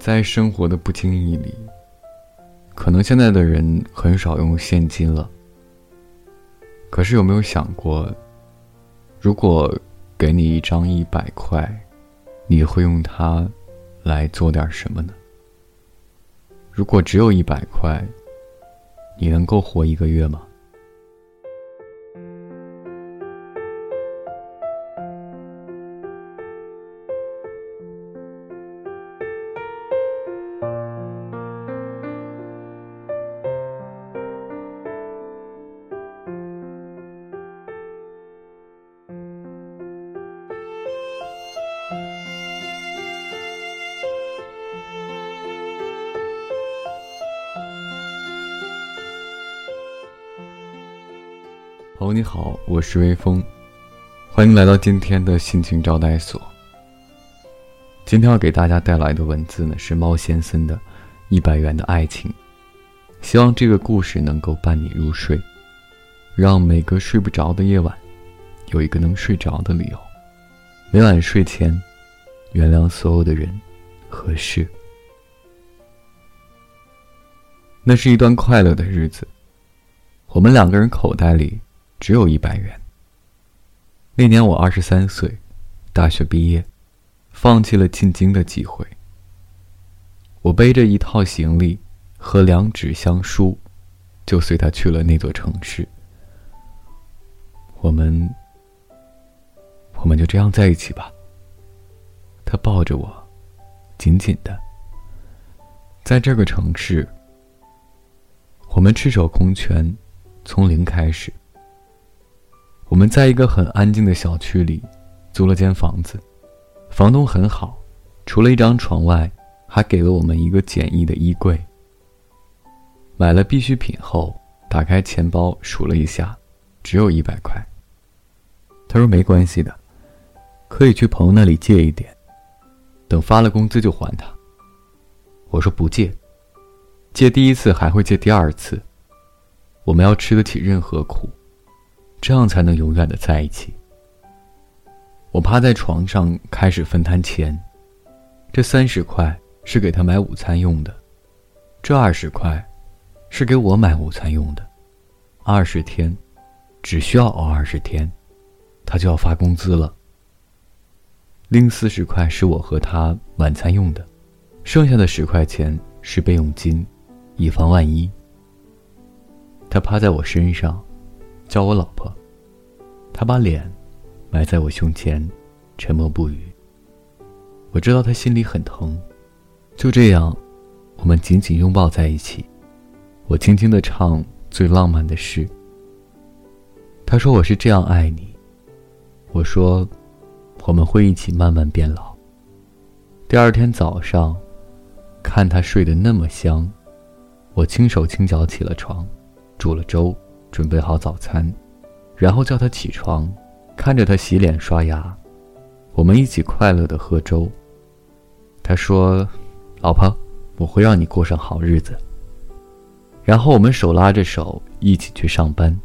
在生活的不经意里，可能现在的人很少用现金了。可是有没有想过，如果给你一张一百块，你会用它来做点什么呢？如果只有一百块，你能够活一个月吗？哦，你好，我是微风，欢迎来到今天的心情招待所。今天要给大家带来的文字呢是猫先生的《一百元的爱情》，希望这个故事能够伴你入睡，让每个睡不着的夜晚有一个能睡着的理由。每晚睡前，原谅所有的人和事。那是一段快乐的日子，我们两个人口袋里。只有一百元。那年我二十三岁，大学毕业，放弃了进京的机会。我背着一套行李和两纸相书，就随他去了那座城市。我们，我们就这样在一起吧。他抱着我，紧紧的。在这个城市，我们赤手空拳，从零开始。我们在一个很安静的小区里租了间房子，房东很好，除了一张床外，还给了我们一个简易的衣柜。买了必需品后，打开钱包数了一下，只有一百块。他说没关系的，可以去朋友那里借一点，等发了工资就还他。我说不借，借第一次还会借第二次，我们要吃得起任何苦。这样才能永远的在一起。我趴在床上开始分摊钱，这三十块是给他买午餐用的，这二十块是给我买午餐用的。二十天，只需要熬二十天，他就要发工资了。另四十块是我和他晚餐用的，剩下的十块钱是备用金，以防万一。他趴在我身上。叫我老婆，他把脸埋在我胸前，沉默不语。我知道他心里很疼。就这样，我们紧紧拥抱在一起。我轻轻的唱最浪漫的诗。他说我是这样爱你。我说我们会一起慢慢变老。第二天早上，看他睡得那么香，我轻手轻脚起了床，煮了粥。准备好早餐，然后叫他起床，看着他洗脸刷牙，我们一起快乐的喝粥。他说：“老婆，我会让你过上好日子。”然后我们手拉着手一起去上班。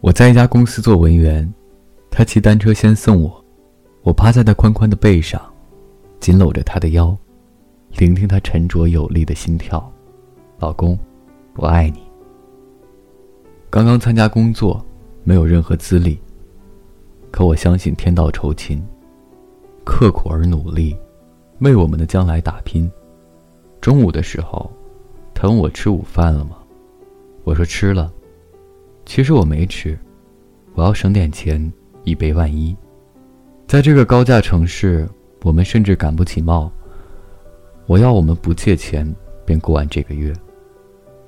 我在一家公司做文员，他骑单车先送我，我趴在他宽宽的背上，紧搂着他的腰，聆听他沉着有力的心跳。老公，我爱你。刚刚参加工作，没有任何资历。可我相信天道酬勤，刻苦而努力，为我们的将来打拼。中午的时候，他问我吃午饭了吗？我说吃了。其实我没吃，我要省点钱，以备万一。在这个高价城市，我们甚至赶不起冒。我要我们不借钱便过完这个月。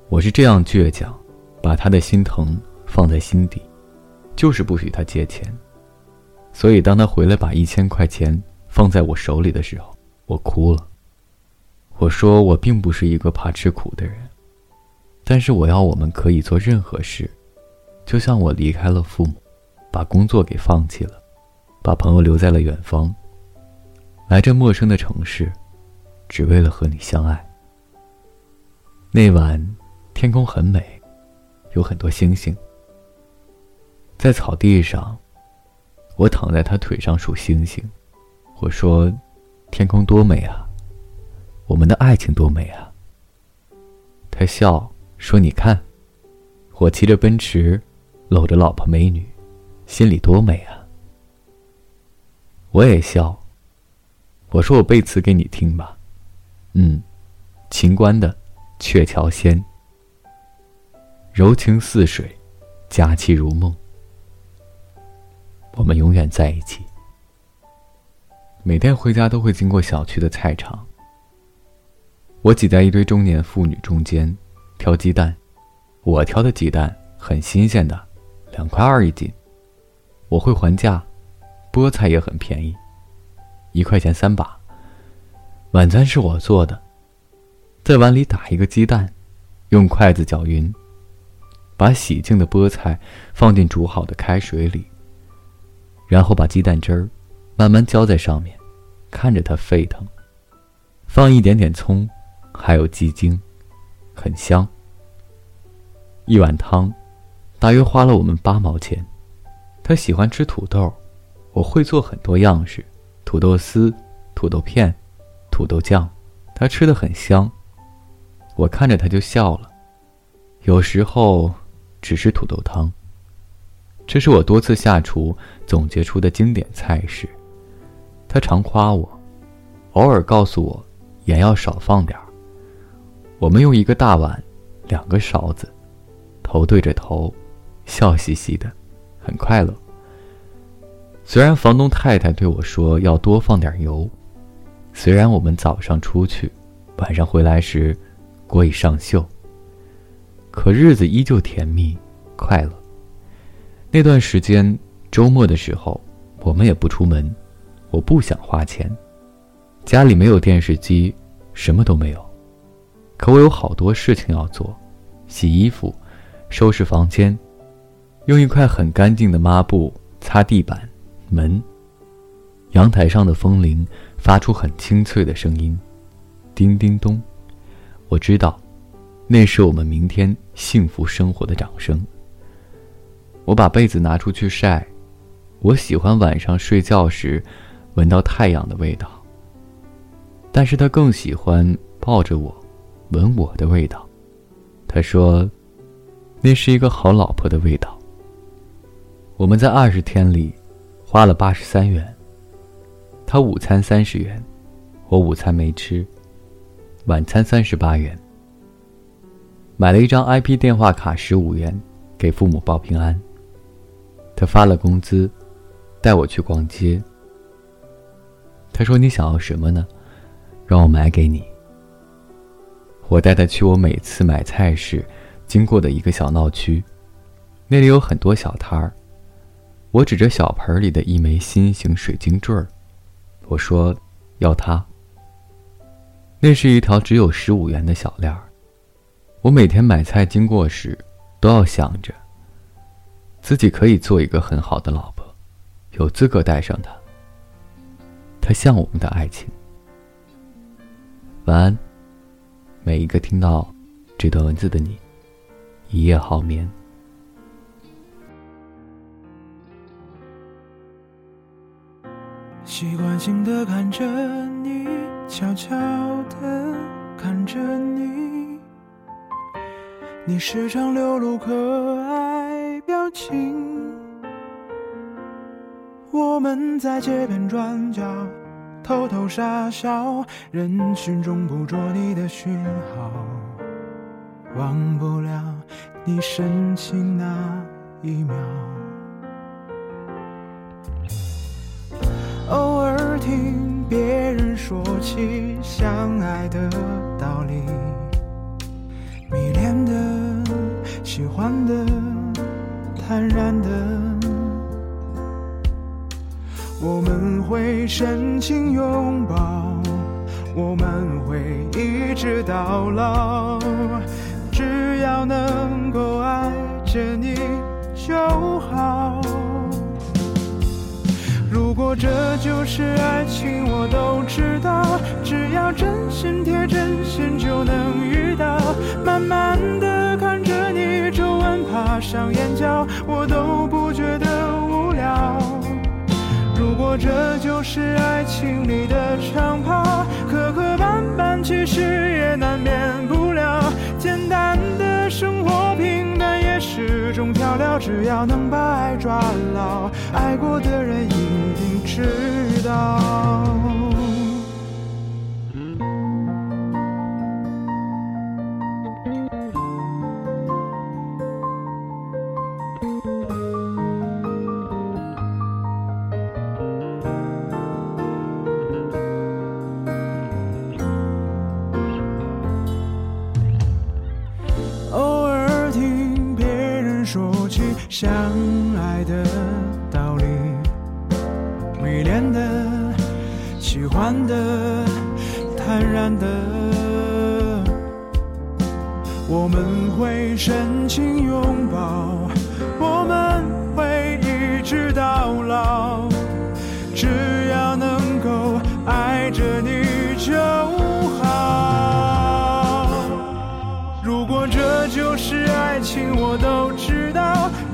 我是这样倔强。把他的心疼放在心底，就是不许他借钱。所以当他回来把一千块钱放在我手里的时候，我哭了。我说我并不是一个怕吃苦的人，但是我要我们可以做任何事，就像我离开了父母，把工作给放弃了，把朋友留在了远方，来这陌生的城市，只为了和你相爱。那晚天空很美。有很多星星，在草地上，我躺在他腿上数星星。我说：“天空多美啊！”我们的爱情多美啊！他笑说：“你看，我骑着奔驰，搂着老婆美女，心里多美啊！”我也笑。我说：“我背词给你听吧。”嗯，秦观的《鹊桥仙》，柔情似水，佳期如梦。我们永远在一起。每天回家都会经过小区的菜场。我挤在一堆中年妇女中间，挑鸡蛋。我挑的鸡蛋很新鲜的，两块二一斤。我会还价，菠菜也很便宜，一块钱三把。晚餐是我做的，在碗里打一个鸡蛋，用筷子搅匀，把洗净的菠菜放进煮好的开水里。然后把鸡蛋汁儿慢慢浇在上面，看着它沸腾。放一点点葱，还有鸡精，很香。一碗汤，大约花了我们八毛钱。他喜欢吃土豆，我会做很多样式：土豆丝、土豆片、土豆酱。他吃的很香，我看着他就笑了。有时候，只是土豆汤。这是我多次下厨总结出的经典菜式。他常夸我，偶尔告诉我盐要少放点儿。我们用一个大碗，两个勺子，头对着头，笑嘻嘻的，很快乐。虽然房东太太对我说要多放点油，虽然我们早上出去，晚上回来时锅已上锈，可日子依旧甜蜜快乐。那段时间，周末的时候，我们也不出门。我不想花钱，家里没有电视机，什么都没有。可我有好多事情要做：洗衣服、收拾房间、用一块很干净的抹布擦地板、门。阳台上的风铃发出很清脆的声音，叮叮咚。我知道，那是我们明天幸福生活的掌声。我把被子拿出去晒，我喜欢晚上睡觉时闻到太阳的味道。但是他更喜欢抱着我，闻我的味道。他说，那是一个好老婆的味道。我们在二十天里花了八十三元。他午餐三十元，我午餐没吃，晚餐三十八元。买了一张 IP 电话卡十五元，给父母报平安。他发了工资，带我去逛街。他说：“你想要什么呢？让我买给你。”我带他去我每次买菜时经过的一个小闹区，那里有很多小摊儿。我指着小盆里的一枚心形水晶坠儿，我说：“要它。”那是一条只有十五元的小链儿。我每天买菜经过时，都要想着。自己可以做一个很好的老婆，有资格带上她。她像我们的爱情。晚安，每一个听到这段文字的你，一夜好眠。习惯性的看着你，悄悄的看着你，你时常流露可爱。表情，我们在街边转角偷偷傻笑，人群中捕捉你的讯号，忘不了你深情那一秒。偶尔听别人说起相爱的道理，迷恋的，喜欢的。坦然的，我们会深情拥抱，我们会一直到老，只要能够爱着你就好。如果这就是爱情，我都知道，只要真心贴真心就能遇到，这就是爱情里的长跑，磕磕绊绊。其实也难免不了。简单的生活，平淡也是种调料。只要能把爱抓牢，爱过的人一定知道。相爱的道理，迷恋的、喜欢的、坦然的，我们会深情拥抱，我们会一直到老，只要能够爱着你就好。如果这就是爱情，我都知道。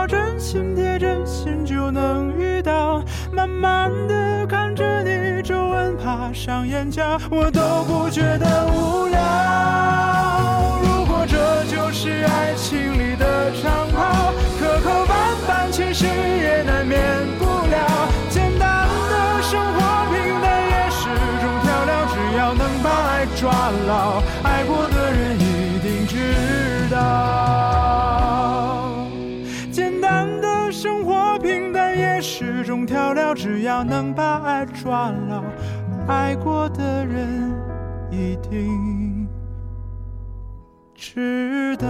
要真心贴真心，就能遇到。慢慢的看着你皱纹爬上眼角，我都不觉得无只要能把爱抓牢，爱过的人一定知道。